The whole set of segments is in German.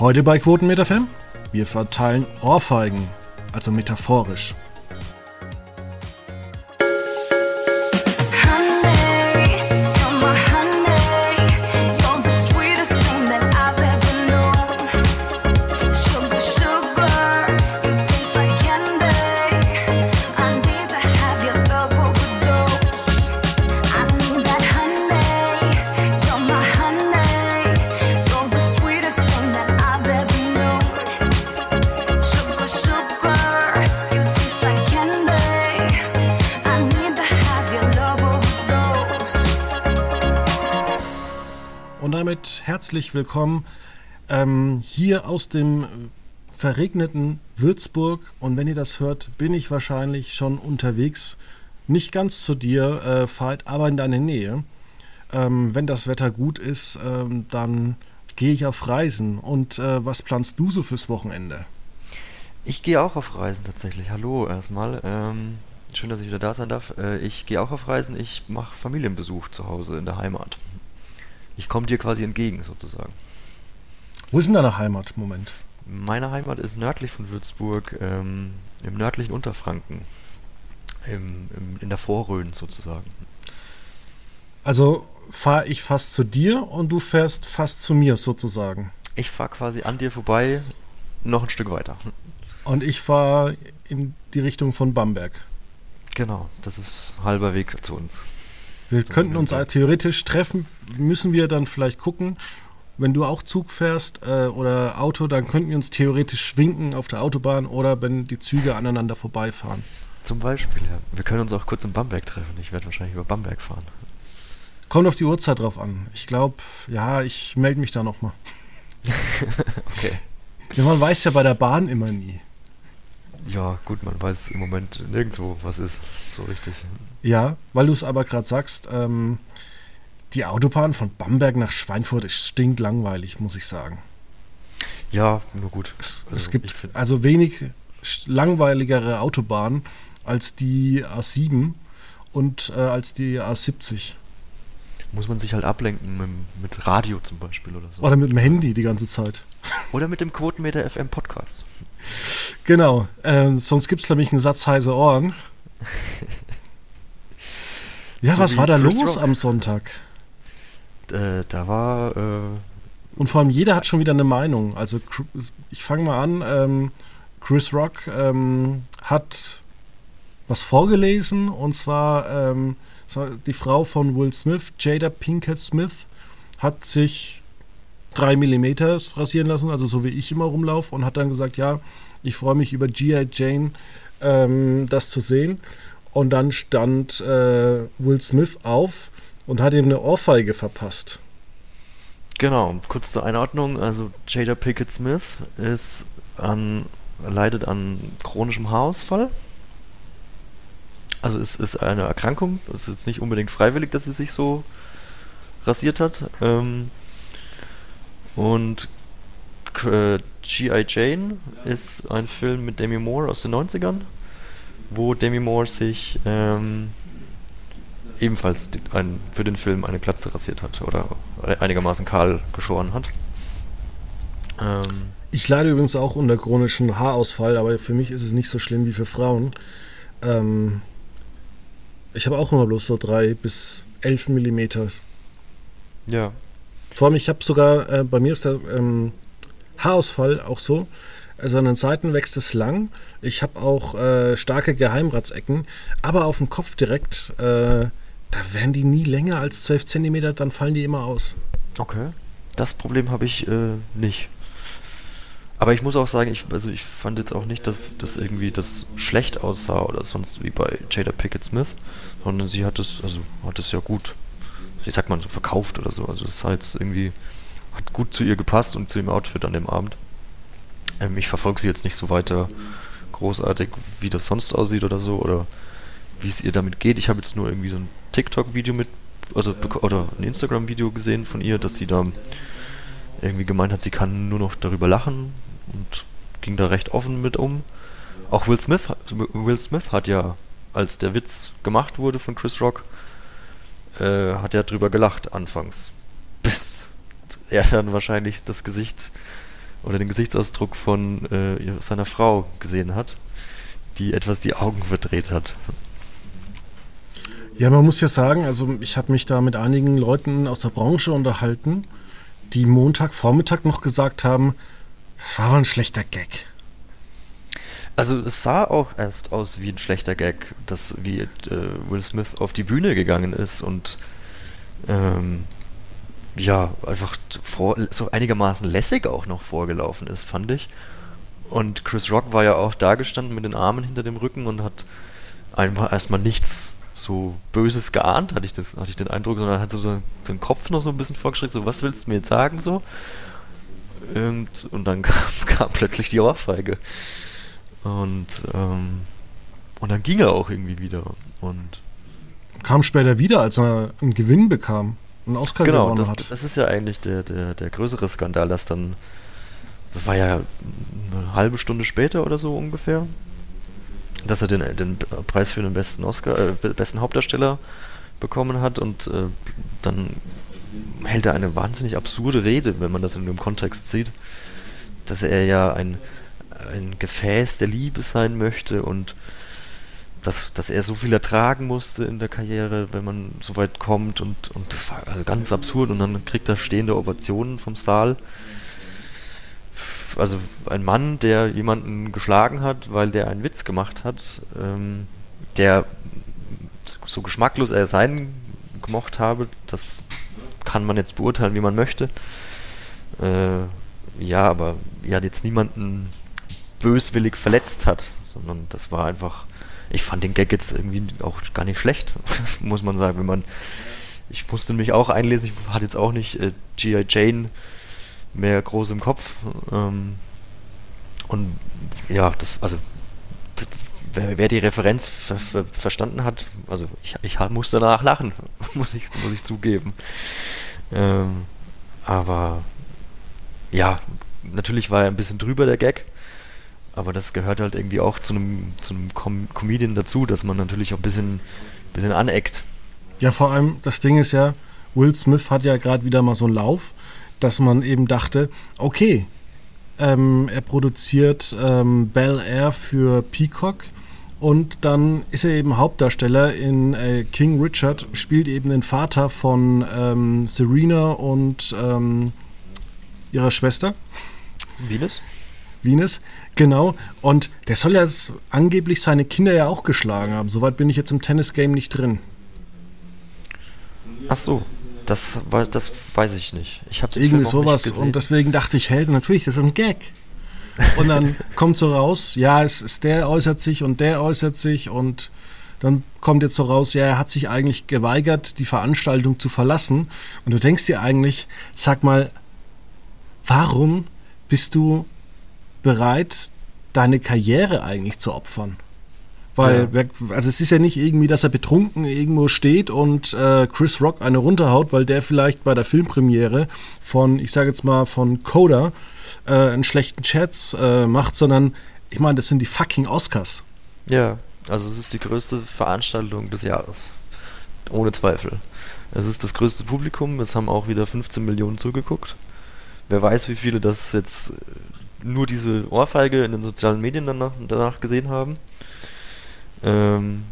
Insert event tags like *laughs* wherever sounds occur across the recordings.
Heute bei Quotenmeter FM. Wir verteilen Ohrfeigen, also metaphorisch. Herzlich willkommen ähm, hier aus dem verregneten Würzburg. Und wenn ihr das hört, bin ich wahrscheinlich schon unterwegs. Nicht ganz zu dir, äh, Veit, aber in deine Nähe. Ähm, wenn das Wetter gut ist, ähm, dann gehe ich auf Reisen. Und äh, was planst du so fürs Wochenende? Ich gehe auch auf Reisen tatsächlich. Hallo erstmal. Ähm, schön, dass ich wieder da sein darf. Äh, ich gehe auch auf Reisen. Ich mache Familienbesuch zu Hause in der Heimat. Ich komme dir quasi entgegen, sozusagen. Wo ist denn deine Heimat im Moment? Meine Heimat ist nördlich von Würzburg, ähm, im nördlichen Unterfranken. Im, im, in der Vorrhön sozusagen. Also fahre ich fast zu dir und du fährst fast zu mir sozusagen. Ich fahre quasi an dir vorbei, noch ein Stück weiter. Und ich fahre in die Richtung von Bamberg. Genau, das ist halber Weg zu uns. Wir könnten uns theoretisch treffen, müssen wir dann vielleicht gucken. Wenn du auch Zug fährst äh, oder Auto, dann könnten wir uns theoretisch schwinken auf der Autobahn oder wenn die Züge aneinander vorbeifahren. Zum Beispiel, ja. Wir können uns auch kurz in Bamberg treffen. Ich werde wahrscheinlich über Bamberg fahren. Kommt auf die Uhrzeit drauf an. Ich glaube, ja, ich melde mich da nochmal. *laughs* okay. Ja, man weiß ja bei der Bahn immer nie. Ja, gut, man weiß im Moment nirgendwo, was ist. So richtig. Ja, weil du es aber gerade sagst, ähm, die Autobahn von Bamberg nach Schweinfurt ist stinklangweilig, muss ich sagen. Ja, nur gut. Es, also, es gibt also wenig langweiligere Autobahnen als die A7 und äh, als die A70. Muss man sich halt ablenken mit, mit, Radio zum Beispiel oder so. Oder mit dem Handy die ganze Zeit. Oder mit dem Quotenmeter FM Podcast. Genau, äh, sonst gibt es nämlich einen Satz heiße Ohren. *laughs* Ja, so was war da Chris los Rock. am Sonntag? Äh, da war. Äh und vor allem jeder hat schon wieder eine Meinung. Also ich fange mal an. Ähm, Chris Rock ähm, hat was vorgelesen und zwar ähm, die Frau von Will Smith, Jada Pinkett Smith, hat sich drei Millimeter rasieren lassen, also so wie ich immer rumlaufe und hat dann gesagt, ja, ich freue mich über G.I. Jane, ähm, das zu sehen. Und dann stand äh, Will Smith auf und hat ihm eine Ohrfeige verpasst. Genau, kurz zur Einordnung. Also Jada Pickett Smith ist an, leidet an chronischem Haarausfall. Also es ist eine Erkrankung. Es ist nicht unbedingt freiwillig, dass sie sich so rasiert hat. Ähm, und äh, G.I. Jane ist ein Film mit Demi Moore aus den 90ern wo Demi Moore sich ähm, ebenfalls ein, für den Film eine Glatze rasiert hat oder einigermaßen kahl geschoren hat. Ähm, ich leide übrigens auch unter chronischen Haarausfall, aber für mich ist es nicht so schlimm wie für Frauen. Ähm, ich habe auch immer bloß so drei bis elf Millimeter. Ja. Vor allem, ich habe sogar, äh, bei mir ist der ähm, Haarausfall auch so, also an den Seiten wächst es lang. Ich habe auch äh, starke Geheimratsecken, aber auf dem Kopf direkt, äh, da werden die nie länger als 12 cm, dann fallen die immer aus. Okay. Das Problem habe ich äh, nicht. Aber ich muss auch sagen, ich, also ich fand jetzt auch nicht, dass das irgendwie das schlecht aussah oder sonst wie bei Jada Pickett Smith, sondern sie hat es, also hat es ja gut, wie sagt man, so verkauft oder so. Also es halt irgendwie, hat gut zu ihr gepasst und zu dem Outfit an dem Abend. Ähm, ich verfolge sie jetzt nicht so weiter großartig, wie das sonst aussieht oder so, oder wie es ihr damit geht. Ich habe jetzt nur irgendwie so ein TikTok-Video mit, also oder ein Instagram-Video gesehen von ihr, dass sie da irgendwie gemeint hat, sie kann nur noch darüber lachen und ging da recht offen mit um. Auch Will Smith, Will Smith hat ja, als der Witz gemacht wurde von Chris Rock, äh, hat er drüber gelacht anfangs. Bis er dann wahrscheinlich das Gesicht oder den Gesichtsausdruck von äh, seiner Frau gesehen hat, die etwas die Augen verdreht hat. Ja, man muss ja sagen, also ich habe mich da mit einigen Leuten aus der Branche unterhalten, die Montagvormittag noch gesagt haben, das war aber ein schlechter Gag. Also es sah auch erst aus wie ein schlechter Gag, dass wie äh, Will Smith auf die Bühne gegangen ist und ähm, ja, einfach vor, so einigermaßen lässig auch noch vorgelaufen ist, fand ich. Und Chris Rock war ja auch da gestanden mit den Armen hinter dem Rücken und hat einfach erstmal nichts so Böses geahnt, hatte ich, das, hatte ich den Eindruck, sondern hat so, seinen Kopf noch so ein bisschen vorgeschreckt, so, was willst du mir jetzt sagen, so? Und, und dann *laughs* kam, kam plötzlich die Ohrfeige. Und, ähm, und dann ging er auch irgendwie wieder. Und kam später wieder, als er einen Gewinn bekam. Einen Oscar genau, gewonnen das, hat. das ist ja eigentlich der, der, der größere Skandal, dass dann, das war ja eine halbe Stunde später oder so ungefähr, dass er den, den Preis für den besten Oscar, äh, besten Hauptdarsteller bekommen hat und äh, dann hält er eine wahnsinnig absurde Rede, wenn man das in dem Kontext sieht, dass er ja ein, ein Gefäß der Liebe sein möchte und dass, dass er so viel ertragen musste in der Karriere, wenn man so weit kommt und, und das war also ganz absurd und dann kriegt er stehende Ovationen vom Saal. Also ein Mann, der jemanden geschlagen hat, weil der einen Witz gemacht hat, ähm, der so geschmacklos er sein gemocht habe, das kann man jetzt beurteilen, wie man möchte. Äh, ja, aber ja, jetzt niemanden böswillig verletzt hat, sondern das war einfach ich fand den Gag jetzt irgendwie auch gar nicht schlecht, *laughs* muss man sagen. Wenn man, ich musste mich auch einlesen, ich hatte jetzt auch nicht äh, G.I. Jane mehr groß im Kopf. Ähm, und ja, das, also wer, wer, die Referenz ver ver verstanden hat, also ich, ich musste danach lachen, *laughs* muss ich, muss ich zugeben. Ähm, aber ja, natürlich war er ein bisschen drüber, der Gag. Aber das gehört halt irgendwie auch zu einem, zu einem Com Comedian dazu, dass man natürlich auch ein bisschen, bisschen aneckt. Ja, vor allem, das Ding ist ja, Will Smith hat ja gerade wieder mal so einen Lauf, dass man eben dachte, okay, ähm, er produziert ähm, Bel Air für Peacock und dann ist er eben Hauptdarsteller in äh, King Richard, spielt eben den Vater von ähm, Serena und ähm, ihrer Schwester. Venus? Venus, genau. Und der soll ja angeblich seine Kinder ja auch geschlagen haben. Soweit bin ich jetzt im Tennis-Game nicht drin. Ach so, das, das weiß ich nicht. Ich habe irgendwie sowas und deswegen dachte ich, hey, natürlich, das ist ein Gag. Und dann *laughs* kommt so raus, ja, es ist der äußert sich und der äußert sich und dann kommt jetzt so raus, ja, er hat sich eigentlich geweigert, die Veranstaltung zu verlassen. Und du denkst dir eigentlich, sag mal, warum bist du bereit, deine Karriere eigentlich zu opfern. Weil, ja. also es ist ja nicht irgendwie, dass er betrunken irgendwo steht und äh, Chris Rock eine runterhaut, weil der vielleicht bei der Filmpremiere von, ich sage jetzt mal, von Coda äh, einen schlechten Chat äh, macht, sondern ich meine, das sind die fucking Oscars. Ja, also es ist die größte Veranstaltung des Jahres. Ohne Zweifel. Es ist das größte Publikum, es haben auch wieder 15 Millionen zugeguckt. Wer weiß, wie viele das jetzt nur diese Ohrfeige in den sozialen Medien danach, danach gesehen haben. Ähm,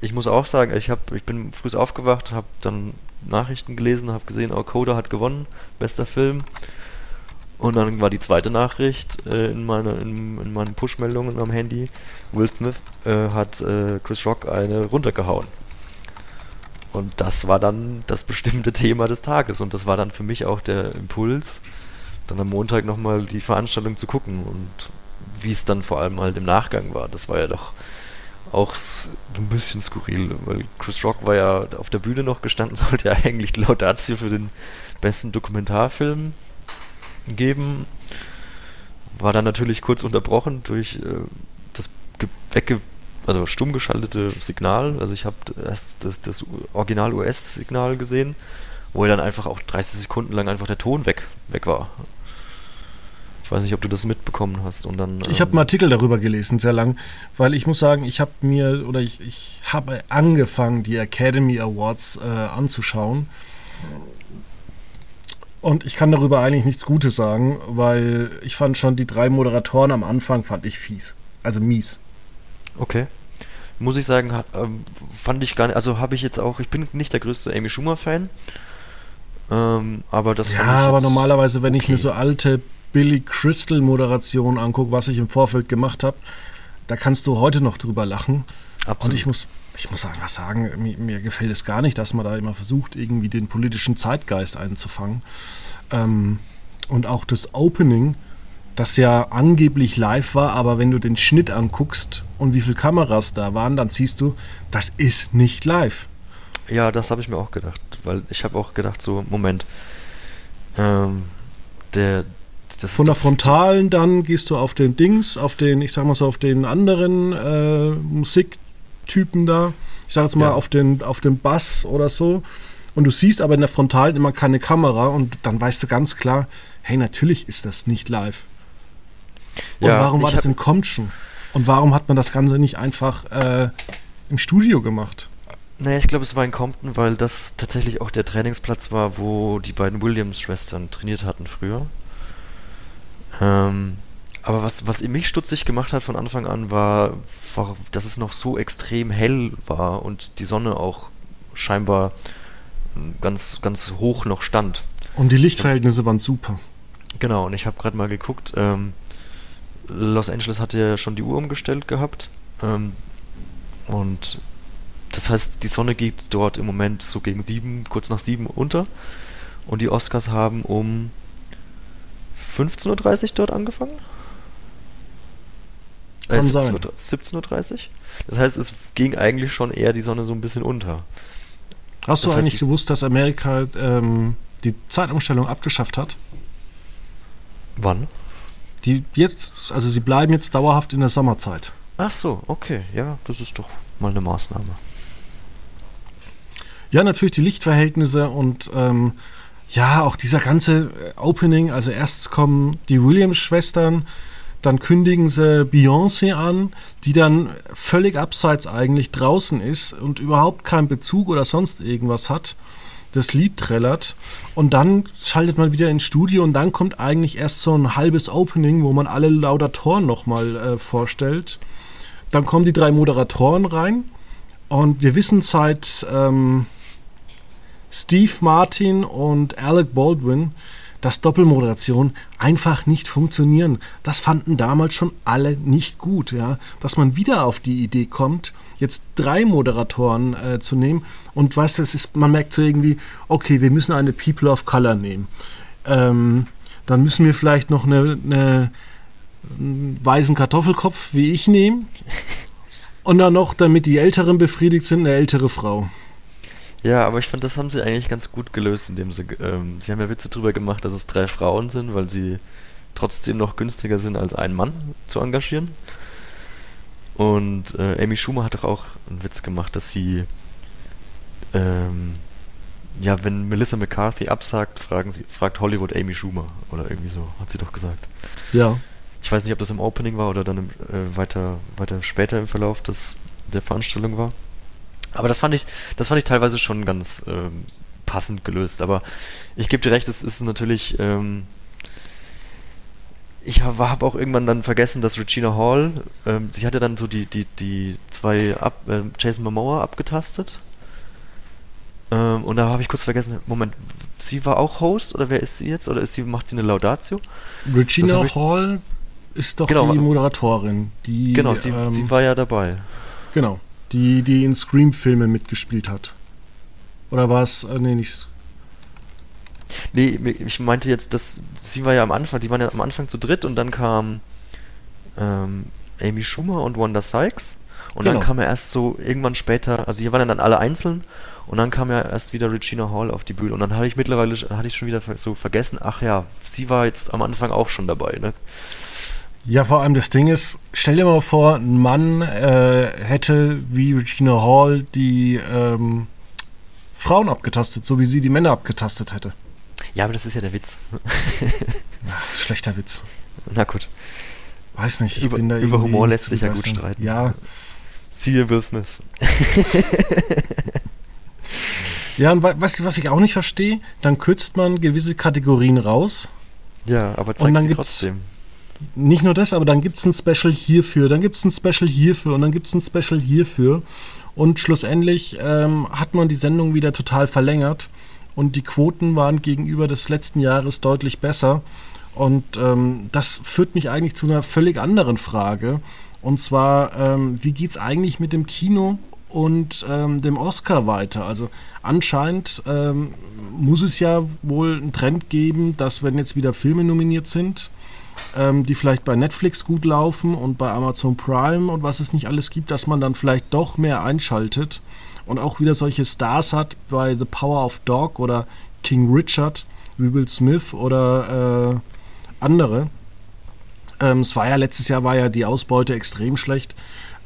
ich muss auch sagen, ich, hab, ich bin früh aufgewacht, habe dann Nachrichten gelesen, habe gesehen, oh, Coda hat gewonnen, bester Film. Und dann war die zweite Nachricht äh, in, meine, in, in meinen Push-Meldungen am Handy, Will Smith äh, hat äh, Chris Rock eine runtergehauen. Und das war dann das bestimmte *laughs* Thema des Tages und das war dann für mich auch der Impuls, dann am Montag nochmal die Veranstaltung zu gucken und wie es dann vor allem halt im Nachgang war. Das war ja doch auch ein bisschen skurril, weil Chris Rock war ja auf der Bühne noch gestanden, *laughs* sollte ja eigentlich Laudatio für den besten Dokumentarfilm geben. War dann natürlich kurz unterbrochen durch äh, das wegge also stumm geschaltete Signal. Also ich habe erst das, das Original US-Signal gesehen, wo er dann einfach auch 30 Sekunden lang einfach der Ton weg, weg war weiß nicht, ob du das mitbekommen hast. Und dann, ich habe einen ähm, Artikel darüber gelesen, sehr lang, weil ich muss sagen, ich habe mir oder ich, ich habe angefangen, die Academy Awards äh, anzuschauen. Und ich kann darüber eigentlich nichts Gutes sagen, weil ich fand schon die drei Moderatoren am Anfang fand ich fies. Also mies. Okay. Muss ich sagen, ähm, fand ich gar nicht, also habe ich jetzt auch, ich bin nicht der größte Amy Schumer-Fan, ähm, aber das Ja, fand ich aber normalerweise, wenn ich mir okay. so alte Billy Crystal Moderationen angucke, was ich im Vorfeld gemacht habe, da kannst du heute noch drüber lachen. Und Absolut. ich muss, ich muss einfach sagen, mir, mir gefällt es gar nicht, dass man da immer versucht, irgendwie den politischen Zeitgeist einzufangen. Ähm, und auch das Opening, das ja angeblich live war, aber wenn du den Schnitt anguckst und wie viele Kameras da waren, dann siehst du, das ist nicht live. Ja, das habe ich mir auch gedacht, weil ich habe auch gedacht, so, Moment, ähm, der, das Von der Frontalen dann gehst du auf den Dings, auf den, ich sag mal so, auf den anderen äh, Musiktypen da. Ich sag jetzt mal Ja. auf den, auf den Bass oder so. Und du siehst aber in der Frontalen immer keine Kamera und dann weißt du ganz klar, hey, natürlich ist das nicht live. Und Ja, warum war das in Compton? Und warum hat man das Ganze nicht einfach äh, im Studio gemacht? Naja, ich glaube, es war in Compton, weil das tatsächlich auch der Trainingsplatz war, wo die beiden Williams-Schwestern trainiert hatten früher. Ähm, aber was, was mich stutzig gemacht hat von Anfang an, war, war, dass es noch so extrem hell war und die Sonne auch scheinbar mm, ganz, ganz hoch noch stand. Und die Lichtverhältnisse waren super. Genau, und ich habe gerade mal geguckt, ähm, Los Angeles hatte ja schon die Uhr umgestellt gehabt. Ähm, und das heißt, die Sonne geht dort im Moment so gegen sieben, kurz nach sieben unter. Und die Oscars haben um 15.30 Uhr dort angefangen? Äh, Kann sein. 17.30 Uhr? 17.30 Uhr? Das heißt, es ging eigentlich schon eher die Sonne so ein bisschen unter. Hast du Das heißt, eigentlich gewusst, dass Amerika ähm, die Zeitumstellung abgeschafft hat? Wann? Die jetzt, also sie bleiben jetzt dauerhaft in der Sommerzeit. Ach so, okay. Ja, das ist doch mal eine Maßnahme. Ja, natürlich die Lichtverhältnisse und ähm, ja, auch dieser ganze äh, Opening. Also erst kommen die Williams-Schwestern, dann kündigen sie Beyoncé an, die dann völlig abseits eigentlich draußen ist und überhaupt keinen Bezug oder sonst irgendwas hat. Das Lied trällert und dann schaltet man wieder ins Studio und dann kommt eigentlich erst so ein halbes Opening, wo man alle Laudatoren nochmal äh, vorstellt. Dann kommen die drei Moderatoren rein und wir wissen seit ähm, Steve Martin und Alec Baldwin, dass Doppelmoderation einfach nicht funktionieren. Das fanden damals schon alle nicht gut, ja. Dass man wieder auf die Idee kommt, jetzt drei Moderatoren äh, zu nehmen und weißt ist, man merkt so irgendwie, okay, wir müssen eine People of Color nehmen. Ähm, dann müssen wir vielleicht noch eine, eine einen weißen Kartoffelkopf wie ich nehmen. *laughs* Und dann noch, damit die Älteren befriedigt sind, eine ältere Frau. Ja, aber ich finde, das haben sie eigentlich ganz gut gelöst, indem sie, ähm, sie haben ja Witze drüber gemacht, dass es drei Frauen sind, weil sie trotzdem noch günstiger sind, als einen Mann zu engagieren. Und äh, Amy Schumer hat doch auch einen Witz gemacht, dass sie, ähm, ja, wenn Melissa McCarthy absagt, fragen sie, fragt Hollywood Amy Schumer oder irgendwie so, hat sie doch gesagt. Ja. Ich weiß nicht, ob das im Opening war oder dann im, äh, weiter, weiter später im Verlauf des, der Veranstaltung war. Aber das fand ich, das fand ich teilweise schon ganz ähm, passend gelöst. Aber ich gebe dir recht, es ist natürlich. Ähm, ich habe hab auch irgendwann dann vergessen, dass Regina Hall, ähm, sie hatte dann so die, die, die zwei ab, ähm, Jason Momoa abgetastet. Ähm, und da habe ich kurz vergessen, Moment, sie war auch Host oder wer ist sie jetzt? Oder ist sie, macht sie eine Laudatio? Regina ich- Hall ist doch Genau. die Moderatorin, die Genau, sie, ähm, sie war ja dabei. genau, die die in Scream-Filmen mitgespielt hat. Oder war es äh, nee nicht Nee, ich meinte jetzt, dass sie war ja am Anfang, die waren ja am Anfang zu dritt und dann kam ähm, Amy Schumer und Wanda Sykes und Genau. dann kam er erst so irgendwann später, also hier waren ja dann alle einzeln und dann kam ja erst wieder Regina Hall auf die Bühne und dann hatte ich mittlerweile hatte ich schon wieder so vergessen, ach ja, sie war jetzt am Anfang auch schon dabei, ne? Ja, vor allem das Ding ist, stell dir mal vor, ein Mann äh, hätte wie Regina Hall die ähm, Frauen abgetastet, so wie sie die Männer abgetastet hätte. Ja, aber das ist ja der Witz. Ach, schlechter Witz. Na gut, Weiß nicht. Ich Über- bin da über Humor lässt sich ja gut streiten. Ja, siehe Will Smith. Ja, und weißt du, was ich auch nicht verstehe? Dann kürzt man gewisse Kategorien raus. Ja, aber zeigt sie trotzdem. Nicht nur das, aber dann gibt es ein Special hierfür, dann gibt es ein Special hierfür und dann gibt es ein Special hierfür. Und schlussendlich ähm, hat man die Sendung wieder total verlängert und die Quoten waren gegenüber des letzten Jahres deutlich besser. Und ähm, das führt mich eigentlich zu einer völlig anderen Frage. Und zwar, ähm, wie geht es eigentlich mit dem Kino und ähm, dem Oscar weiter? Also anscheinend ähm, muss es ja wohl einen Trend geben, dass wenn jetzt wieder Filme nominiert sind, ähm, die vielleicht bei Netflix gut laufen und bei Amazon Prime und was es nicht alles gibt, dass man dann vielleicht doch mehr einschaltet und auch wieder solche Stars hat bei The Power of Dog oder King Richard, wie Will Smith oder äh, andere. Ähm, es war ja letztes Jahr war ja die Ausbeute extrem schlecht,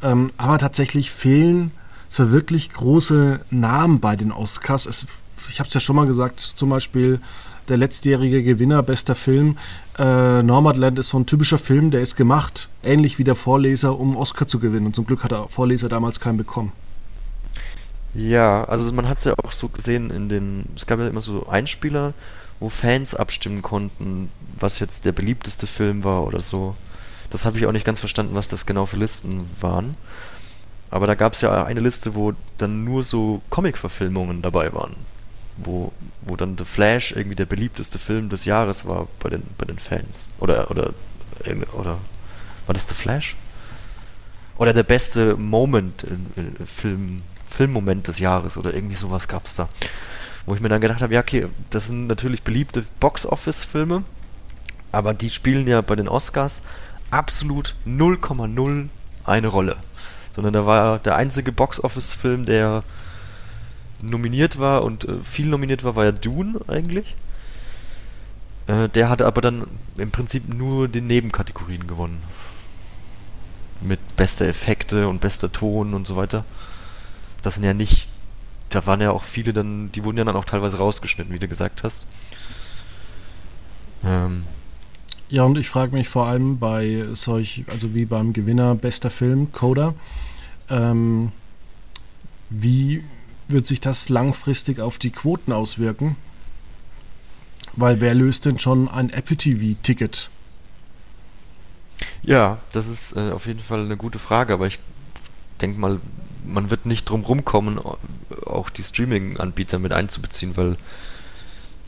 ähm, aber tatsächlich fehlen so wirklich große Namen bei den Oscars. Es, ich habe es ja schon mal gesagt, zum Beispiel der letztjährige Gewinner, bester Film. Äh, Nomadland ist so ein typischer Film, der ist gemacht, ähnlich wie der Vorleser, um Oscar zu gewinnen. Und zum Glück hat der Vorleser damals keinen bekommen. Ja, also man hat es ja auch so gesehen in den, es gab ja immer so Einspieler, wo Fans abstimmen konnten, was jetzt der beliebteste Film war oder so. Das habe ich auch nicht ganz verstanden, was das genau für Listen waren. Aber da gab es ja eine Liste, wo dann nur so Comic-Verfilmungen dabei waren wo, wo dann The Flash irgendwie der beliebteste Film des Jahres war bei den, bei den Fans. Oder, oder, oder, war das The Flash? Oder der beste Moment, äh, Film, Filmmoment des Jahres oder irgendwie sowas gab es da. Wo ich mir dann gedacht habe, ja, okay, das sind natürlich beliebte Box-Office-Filme, aber die spielen ja bei den Oscars absolut 0,0 eine Rolle. Sondern da war der einzige Box-Office-Film, der nominiert war und äh, viel nominiert war, war ja Dune eigentlich. Äh, der hatte aber dann im Prinzip nur die Nebenkategorien gewonnen. Mit bester Effekte und bester Ton und so weiter. Das sind ja nicht. Da waren ja auch viele dann, die wurden ja dann auch teilweise rausgeschnitten, wie du gesagt hast. Ähm. Ja, und ich frage mich vor allem bei solch, also wie beim Gewinner bester Film, Coda, ähm, wie wird sich das langfristig auf die Quoten auswirken? Weil wer löst denn schon ein Apple TV-Ticket? Ja, das ist äh, auf jeden Fall eine gute Frage, aber ich denke mal, man wird nicht drum rumkommen, auch die Streaming-Anbieter mit einzubeziehen, weil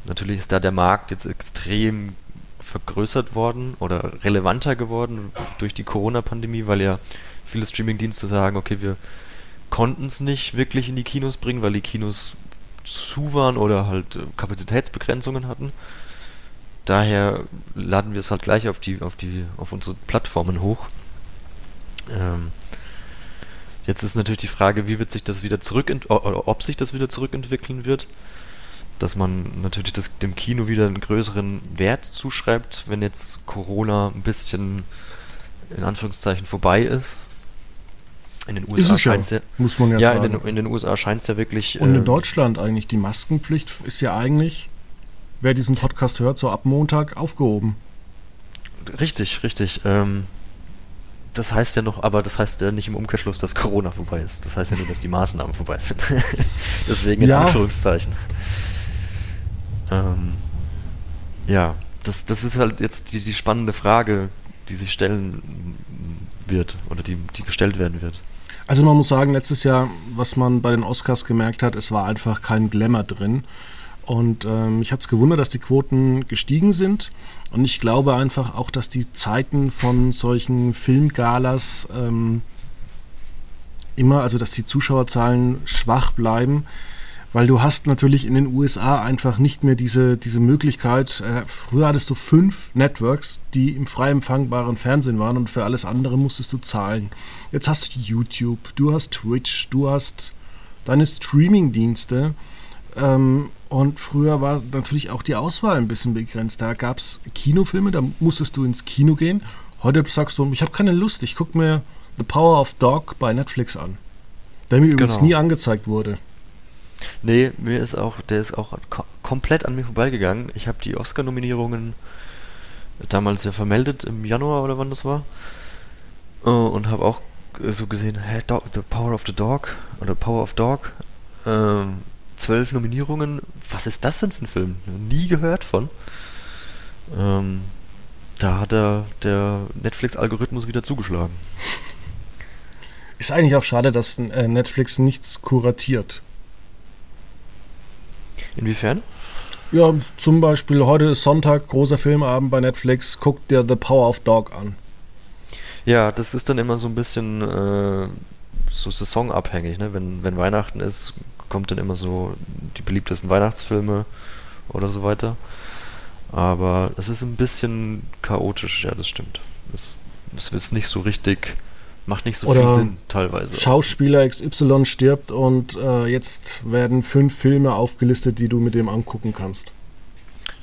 natürlich ist da der Markt jetzt extrem vergrößert worden oder relevanter geworden durch die Corona-Pandemie, weil ja viele Streaming-Dienste sagen, okay, wir konnten es nicht wirklich in die Kinos bringen, weil die Kinos zu waren oder halt äh, Kapazitätsbegrenzungen hatten. Daher laden wir es halt gleich auf die, auf die, auf unsere Plattformen hoch. Ähm, jetzt ist natürlich die Frage, wie wird sich das wieder oder ob sich das wieder zurückentwickeln wird. Dass man natürlich das, dem Kino wieder einen größeren Wert zuschreibt, wenn jetzt Corona ein bisschen in Anführungszeichen vorbei ist in den USA scheint es ja, muss man ja, ja sagen. In den, in den USA scheint es ja wirklich. Und in ähm, Deutschland eigentlich, die Maskenpflicht ist ja eigentlich, wer diesen Podcast hört, so ab Montag aufgehoben. Richtig, richtig. Ähm, das heißt ja noch, aber das heißt ja nicht im Umkehrschluss, dass Corona vorbei ist. Das heißt ja nur, dass die Maßnahmen vorbei sind. *laughs* Deswegen in ja. Anführungszeichen. Ähm, ja, das, das ist halt jetzt die, die spannende Frage, die sich stellen wird oder die, die gestellt werden wird. Also man muss sagen, letztes Jahr, was man bei den Oscars gemerkt hat, es war einfach kein Glamour drin. Und ähm, mich hat es gewundert, dass die Quoten gestiegen sind. Und ich glaube einfach auch, dass die Zeiten von solchen Filmgalas ähm, immer, also dass die Zuschauerzahlen schwach bleiben weil du hast natürlich in den USA einfach nicht mehr diese, diese Möglichkeit. Äh, früher hattest du fünf Networks, die im frei empfangbaren Fernsehen waren und für alles andere musstest du zahlen. Jetzt hast du YouTube, du hast Twitch, du hast deine Streaming-Dienste. Ähm, und früher war natürlich auch die Auswahl ein bisschen begrenzt. Da gab es Kinofilme, da musstest du ins Kino gehen. Heute sagst du, ich habe keine Lust, ich gucke mir The Power of Dog bei Netflix an. Der mir genau. übrigens nie angezeigt wurde. Nee, mir ist auch, der ist auch komplett an mir vorbeigegangen. Ich habe die Oscar-Nominierungen damals ja vermeldet, im Januar oder wann das war. Äh, und habe auch so gesehen, hä, Do The Power of the Dog oder Power of Dog. Ähm, zwölf Nominierungen. Was ist das denn für ein Film? Nie gehört von. Ähm, da hat der, der Netflix-Algorithmus wieder zugeschlagen. Ist eigentlich auch schade, dass äh, Netflix nichts kuratiert. Inwiefern? Ja, zum Beispiel heute ist Sonntag, großer Filmabend bei Netflix, guckt dir The Power of Dog an. Ja, das ist dann immer so ein bisschen äh, so saisonabhängig. Ne? Wenn, wenn Weihnachten ist, kommt dann immer so die beliebtesten Weihnachtsfilme oder so weiter. Aber es ist ein bisschen chaotisch, ja, das stimmt. Es, es ist nicht so richtig, macht nicht so Oder viel Sinn teilweise. Schauspieler XY stirbt und äh, jetzt werden fünf Filme aufgelistet, die du mit dem angucken kannst.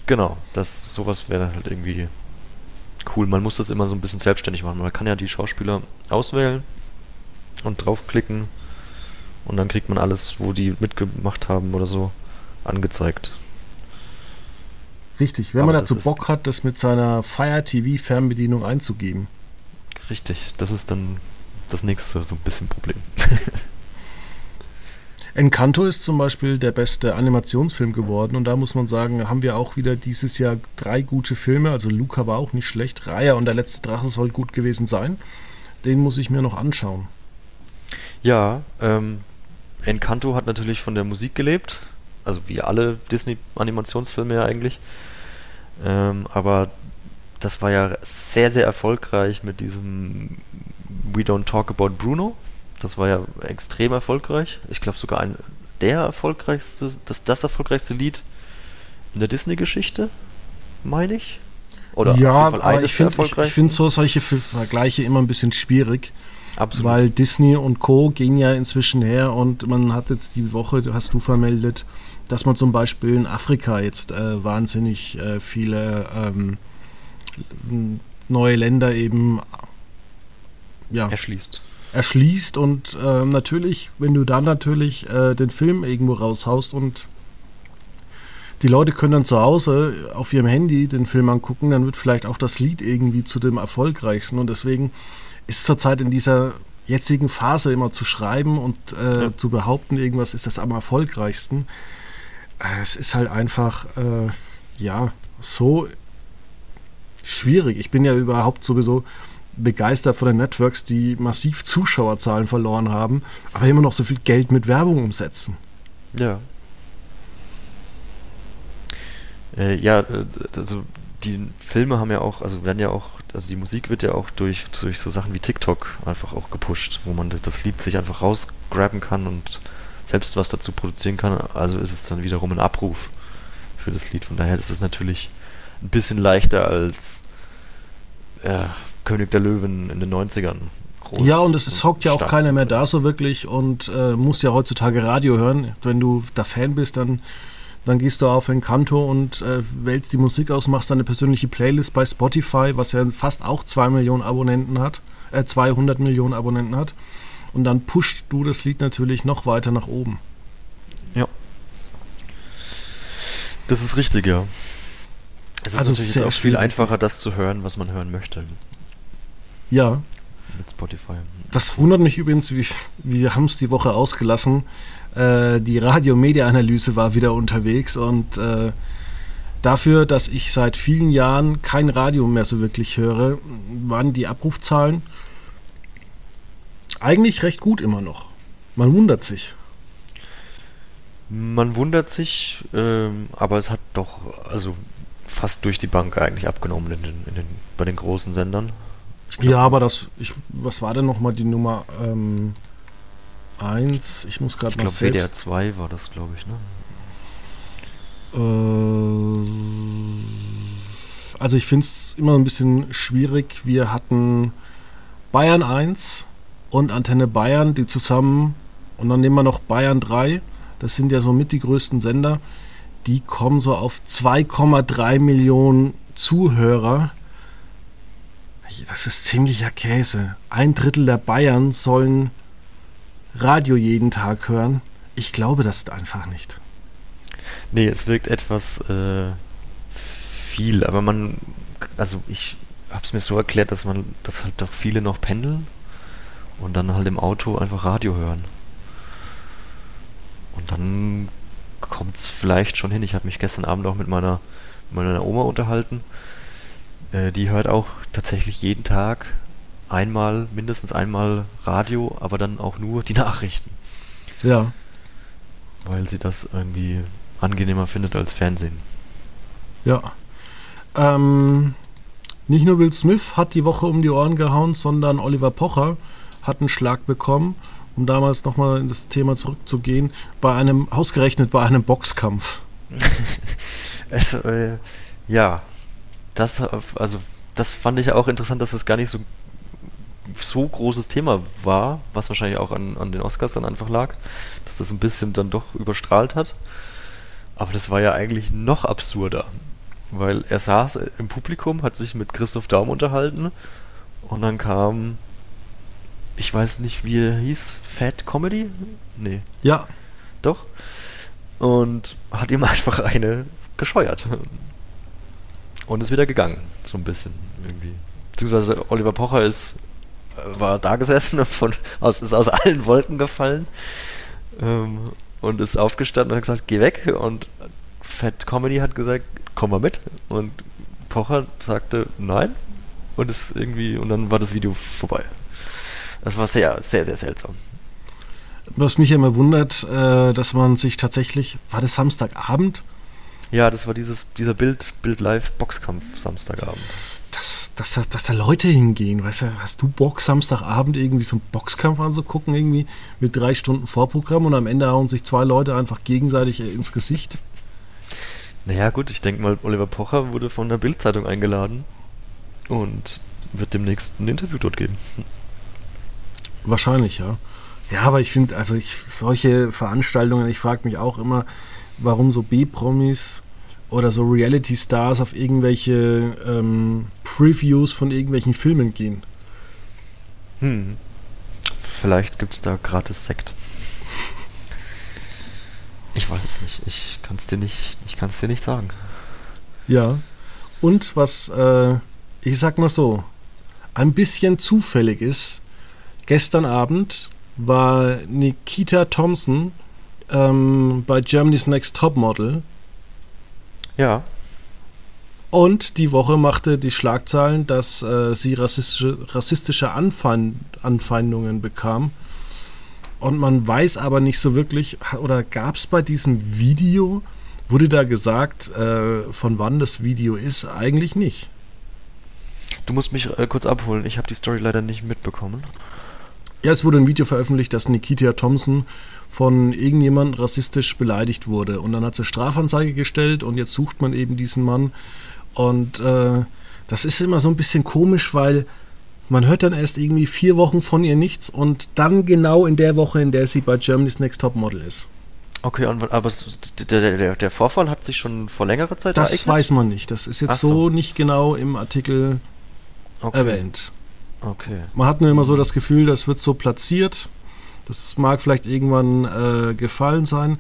Genau, das sowas wäre halt irgendwie cool. Man muss das immer so ein bisschen selbstständig machen. Man kann ja die Schauspieler auswählen und draufklicken und dann kriegt man alles, wo die mitgemacht haben oder so, angezeigt. Richtig, wenn Aber man dazu Bock hat, das mit seiner Fire TV Fernbedienung einzugeben. Richtig, das ist dann das nächste so ein bisschen Problem. *laughs* Encanto ist zum Beispiel der beste Animationsfilm geworden und da muss man sagen, haben wir auch wieder dieses Jahr drei gute Filme. Also Luca war auch nicht schlecht. Raya und der letzte Drache soll gut gewesen sein. Den muss ich mir noch anschauen. Ja, ähm, Encanto hat natürlich von der Musik gelebt, also wie alle Disney-Animationsfilme ja eigentlich. Ähm, aber das war ja sehr, sehr erfolgreich mit diesem We Don't Talk About Bruno. Das war ja extrem erfolgreich. Ich glaube sogar ein der erfolgreichste, das, das erfolgreichste Lied in der Disney-Geschichte, meine ich. Oder ja, aber ich finde ich, find so solche Ver- Vergleiche immer ein bisschen schwierig, Absolut. weil Disney und Co. gehen ja inzwischen her und man hat jetzt die Woche, hast du vermeldet, dass man zum Beispiel in Afrika jetzt äh, wahnsinnig äh, viele ähm, neue Länder eben ja, erschließt. erschließt und ähm, natürlich, wenn du dann natürlich äh, den Film irgendwo raushaust und die Leute können dann zu Hause auf ihrem Handy den Film angucken, dann wird vielleicht auch das Lied irgendwie zu dem erfolgreichsten und deswegen ist zurzeit in dieser jetzigen Phase immer zu schreiben und äh, Ja. zu behaupten, irgendwas ist das am erfolgreichsten. Äh, es ist halt einfach, äh, ja, so schwierig. Ich bin ja überhaupt sowieso begeistert von den Networks, die massiv Zuschauerzahlen verloren haben, aber immer noch so viel Geld mit Werbung umsetzen. Ja. Äh, ja, äh, also die Filme haben ja auch, also werden ja auch, also die Musik wird ja auch durch, durch so Sachen wie TikTok einfach auch gepusht, wo man das Lied sich einfach rausgraben kann und selbst was dazu produzieren kann. Also ist es dann wiederum ein Abruf für das Lied. Von daher ist es natürlich ein bisschen leichter als äh, König der Löwen in den 90ern. Groß ja, und es ist, hockt ja auch keiner mehr da so wirklich und äh, muss ja heutzutage Radio hören. Wenn du da Fan bist, dann, dann gehst du auf Encanto und äh, wählst die Musik aus, machst deine persönliche Playlist bei Spotify, was ja fast auch 2 Millionen Abonnenten hat, äh, 200 Millionen Abonnenten hat. Und dann pusht du das Lied natürlich noch weiter nach oben. Das ist richtig, ja. Es ist Also natürlich sehr jetzt auch viel einfacher, das zu hören, was man hören möchte Ja, mit Spotify. Das wundert mich übrigens, wie, wir haben es die Woche ausgelassen. Äh, die Radio-Media-Analyse war wieder unterwegs und äh, dafür, dass ich seit vielen Jahren kein Radio mehr so wirklich höre, waren die Abrufzahlen eigentlich recht gut immer noch. Man wundert sich. Man wundert sich, ähm, aber es hat doch also fast durch die Bank eigentlich abgenommen in den, in den, bei den großen Sendern. Ja, aber das, ich, was war denn nochmal die Nummer 1? ich muss gerade Ich mal glaube, selbst... WDR 2 war das, glaube ich, ne? Äh, Also ich finde es immer ein bisschen schwierig. Wir hatten Bayern 1 und Antenne Bayern, die zusammen, und dann nehmen wir noch Bayern 3, das sind ja so mit die größten Sender, die kommen so auf 2,3 Millionen Zuhörer. Das ist ziemlicher Käse. Ein Drittel der Bayern sollen Radio jeden Tag hören. Ich glaube das einfach nicht. Nee, es wirkt etwas äh, viel, aber man, also ich habe es mir so erklärt, dass man, dass halt doch viele noch pendeln und dann halt im Auto einfach Radio hören. Und dann kommt es vielleicht schon hin. Ich habe mich gestern Abend auch mit meiner, meiner Oma unterhalten. Äh, die hört auch tatsächlich jeden Tag einmal, mindestens einmal Radio, aber dann auch nur die *laughs* Nachrichten. Ja. Weil sie das irgendwie angenehmer findet als Fernsehen. Ja. Ähm, nicht nur Will Smith hat die Woche um die Ohren gehauen, sondern Oliver Pocher hat einen Schlag bekommen, um damals nochmal in das Thema zurückzugehen, bei einem, ausgerechnet bei einem Boxkampf. *laughs* es, äh, ja, das, also, das fand ich auch interessant, dass das gar nicht so so großes Thema war, was wahrscheinlich auch an, an den Oscars dann einfach lag, dass das ein bisschen dann doch überstrahlt hat. Aber das war ja eigentlich noch absurder, weil er saß im Publikum, hat sich mit Christoph Daum unterhalten und dann kam, ich weiß nicht, wie er hieß, Fat Comedy? Nee. Ja. Doch. Und hat ihm *laughs* einfach eine gescheuert. Und ist wieder gegangen, so ein bisschen irgendwie. Beziehungsweise Oliver Pocher ist war da gesessen und von, aus, ist aus allen Wolken gefallen ähm, und ist aufgestanden und hat gesagt, geh weg. Und Fat Comedy hat gesagt, komm mal mit. Und Pocher sagte, nein. Und ist irgendwie, und dann war das Video vorbei. Das war sehr, sehr, sehr seltsam. Was mich immer wundert, äh, dass man sich tatsächlich, war das Samstagabend? Ja, das war dieses, dieser Bild, Bild Live Boxkampf Samstagabend dass, dass, da, dass da Leute hingehen. Weißt du, hast du Bock, Samstagabend irgendwie so einen Boxkampf anzugucken, irgendwie mit drei Stunden Vorprogramm und am Ende hauen sich zwei Leute einfach gegenseitig ins Gesicht? Naja, gut, ich denke mal, Oliver Pocher wurde von der Bildzeitung eingeladen und wird demnächst ein Interview dort geben. Wahrscheinlich, ja. Ja, aber ich finde, also ich, solche Veranstaltungen, ich frage mich auch immer, warum so B-Promis oder so Reality-Stars auf irgendwelche ähm, Previews von irgendwelchen Filmen gehen. Hm. Vielleicht gibt es da gratis Sekt. Ich weiß es nicht. Ich kann es dir nicht, ich kann es dir nicht sagen. Ja. Und was, äh, ich sag mal so, ein bisschen zufällig ist, gestern Abend war Nikita Thompson ähm, bei Germany's Next Top Model ja. Und die Woche machte die Schlagzeilen, dass äh, sie rassistische, rassistische Anfeind Anfeindungen bekam. Und man weiß aber nicht so wirklich, oder gab es bei diesem Video, wurde da gesagt, äh, von wann das Video ist? Eigentlich nicht. Du musst mich äh, kurz abholen, ich habe die Story leider nicht mitbekommen. Ja, es wurde ein Video veröffentlicht, dass Nikita Thompson von irgendjemandem rassistisch beleidigt wurde. Und dann hat sie Strafanzeige gestellt und jetzt sucht man eben diesen Mann. Und äh, das ist immer so ein bisschen komisch, weil man hört dann erst irgendwie vier Wochen von ihr nichts und dann genau in der Woche, in der sie bei Germany's Next Top Model ist. Okay, aber der, der, der Vorfall hat sich schon vor längerer Zeit Das ereignet? weiß man nicht. Das ist jetzt so. so. nicht genau im Artikel okay. erwähnt. Okay. Man hat nur immer so das Gefühl, das wird so platziert. Das mag vielleicht irgendwann äh, gefallen sein.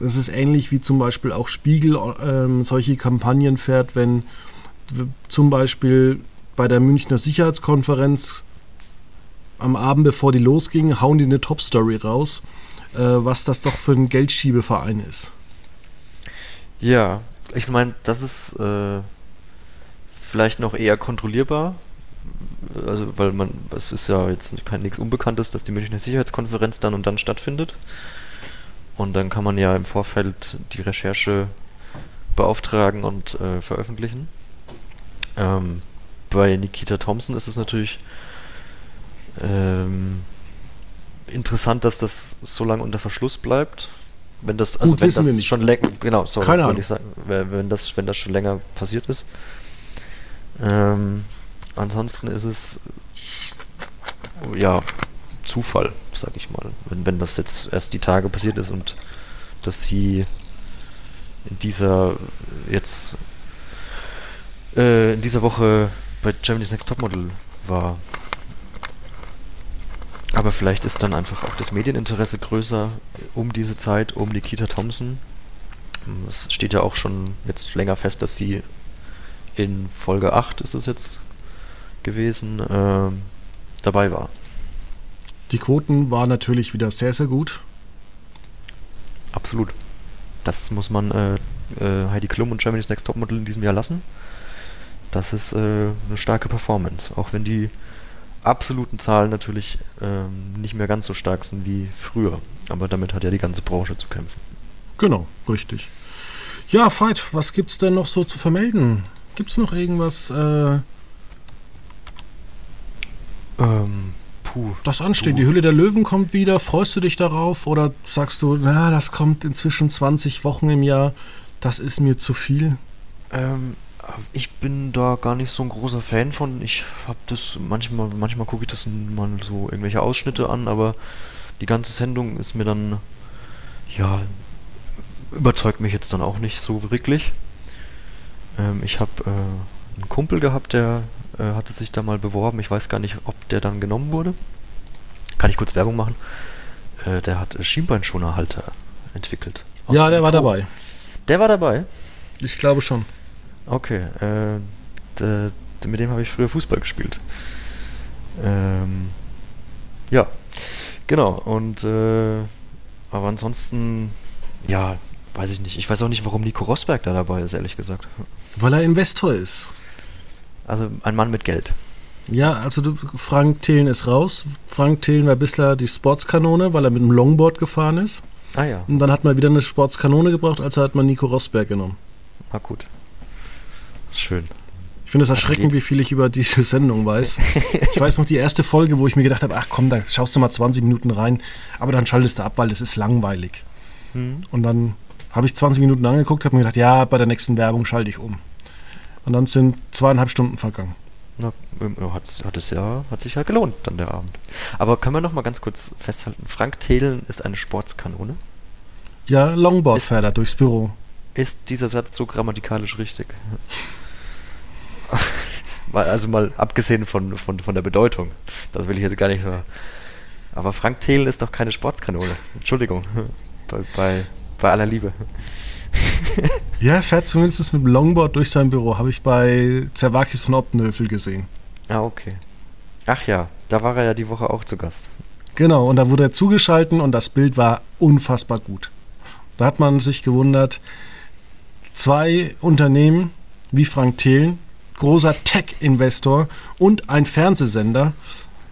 Das ist ähnlich wie zum Beispiel auch Spiegel äh, solche Kampagnen fährt, wenn zum Beispiel bei der Münchner Sicherheitskonferenz am Abend, bevor die losging, hauen die eine Top-Story raus, äh, was das doch für ein Geldschiebeverein ist. Ja, ich meine, das ist äh, vielleicht noch eher kontrollierbar, also weil man, es ist ja jetzt kein nichts Unbekanntes, dass die Münchner Sicherheitskonferenz dann und dann stattfindet. Und dann kann man ja im Vorfeld die Recherche beauftragen und äh, veröffentlichen. Ähm, bei Nikita Thompson ist es natürlich ähm, interessant, dass das so lange unter Verschluss bleibt. Wenn das, also Gut, wenn das schon länger, genau, sorry, Keine Ahnung. Sagen, wenn das, wenn das schon länger passiert ist. Ähm, Ansonsten ist es ja Zufall, sag ich mal. Wenn, wenn das jetzt erst die Tage passiert ist und dass sie in dieser jetzt äh, in dieser Woche bei Germany's Next Topmodel war. Aber vielleicht ist dann einfach auch das Medieninteresse größer um diese Zeit, um Nikita Thompson. Es steht ja auch schon jetzt länger fest, dass sie in Folge 8 ist es jetzt, gewesen, äh, dabei war. Die Quoten waren natürlich wieder sehr, sehr gut. Absolut. das muss man äh, äh, Heidi Klum und Germany's Next Topmodel in diesem Jahr lassen. Das ist äh, eine starke Performance, auch wenn die absoluten Zahlen natürlich ähm, nicht mehr ganz so stark sind wie früher. Aber damit hat ja die ganze Branche zu kämpfen. Genau, richtig. Ja, Veit, was gibt's denn noch so zu vermelden? Gibt's noch irgendwas, äh, Ähm, puh. das ansteht? Du- Die Hülle der Löwen kommt wieder. Freust du dich darauf? Oder sagst du, na, das kommt inzwischen 20 Wochen im Jahr. Das ist mir zu viel. Ähm, ich bin da gar nicht so ein großer Fan von. Ich habe das manchmal, manchmal gucke ich das mal so irgendwelche Ausschnitte an, aber die ganze Sendung ist mir dann, ja, überzeugt mich jetzt dann auch nicht so wirklich. Ähm, ich habe äh, einen Kumpel gehabt, der äh, hatte sich da mal beworben. Ich weiß gar nicht, ob der dann genommen wurde. Kann ich kurz Werbung machen? Äh, der hat äh, Schienbeinschonerhalter entwickelt. Ja, der war Silikon. dabei. Der war dabei? Ich glaube schon. Okay, äh, d- d- mit dem habe ich früher Fußball gespielt. Ähm, ja, genau. Und äh, aber ansonsten, ja, weiß ich nicht. Ich weiß auch nicht, warum Nico Rosberg da dabei ist, ehrlich gesagt. Weil er Investor ist. Also ein Mann mit Geld. Ja, also du, Frank Thelen ist raus. Frank Thelen war bisher die Sportskanone, weil er mit dem Longboard gefahren ist. Ah ja, Und dann hat man wieder eine Sportskanone gebraucht, also hat man Nico Rosberg genommen. na gut. Schön. Ich finde es erschreckend, wie viel ich über diese Sendung weiß. Ich weiß noch die erste Folge, wo ich mir gedacht habe, ach komm, da schaust du mal 20 Minuten rein, aber dann schaltest du ab, weil es ist langweilig. Hm. Und dann habe ich 20 Minuten angeguckt, habe mir gedacht, ja, bei der nächsten Werbung schalte ich um. Und dann sind zweieinhalb Stunden vergangen. Na, ähm, hat, hat es ja, hat sich ja gelohnt dann der Abend. Aber können wir noch mal ganz kurz festhalten, Frank Thelen ist eine Sportskanone. Ja, Longboard Ist- fährt er durchs Büro. Ist dieser Satz so grammatikalisch richtig? *laughs* also mal abgesehen von, von, von der Bedeutung. Das will ich jetzt gar nicht mehr. Aber Frank Thelen ist doch keine Sportskanone. Entschuldigung. *laughs* Bei, bei, bei aller Liebe. Ja, er fährt zumindest mit dem Longboard durch sein Büro, habe ich bei Zerwakis von Optenhöfel gesehen. Ah, okay. Ach ja, da war er ja die Woche auch zu Gast. Genau, und da wurde er zugeschalten und das Bild war unfassbar gut. Da hat man sich gewundert, zwei Unternehmen wie Frank Thelen, großer Tech-Investor und ein Fernsehsender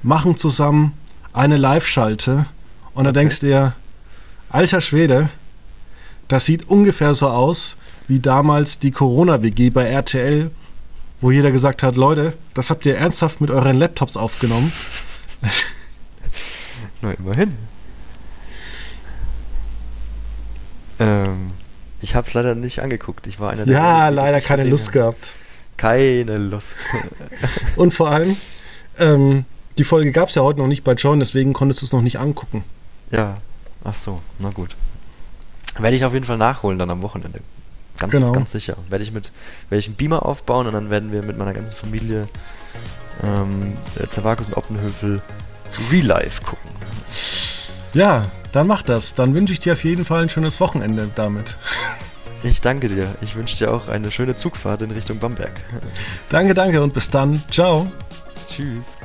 machen zusammen eine Live-Schalte und da Okay. denkst du dir, alter Schwede, das sieht ungefähr so aus wie damals die Corona-WG bei RTL, wo jeder gesagt hat, Leute, das habt ihr ernsthaft mit euren Laptops aufgenommen. *laughs* Na, immerhin. Ähm, ich habe es leider nicht angeguckt. Ich war einer der Ja, es leider keine Lust haben. gehabt. Keine Lust. *laughs* Und vor allem, ähm, die Folge gab es ja heute noch nicht bei John, deswegen konntest du es noch nicht angucken. ja, ach so, na gut. Werde ich auf jeden Fall nachholen dann am Wochenende. Ganz, Genau. ganz sicher. Werde ich mit, werde ich einen Beamer aufbauen und dann werden wir mit meiner ganzen Familie ähm, Zervakus und Oppenhöfel Real Life gucken. Ja, dann mach das. Dann wünsche ich dir auf jeden Fall ein schönes Wochenende damit. *laughs* Ich danke dir. Ich wünsche dir auch eine schöne Zugfahrt in Richtung Bamberg. Danke, danke und bis dann. Ciao. Tschüss.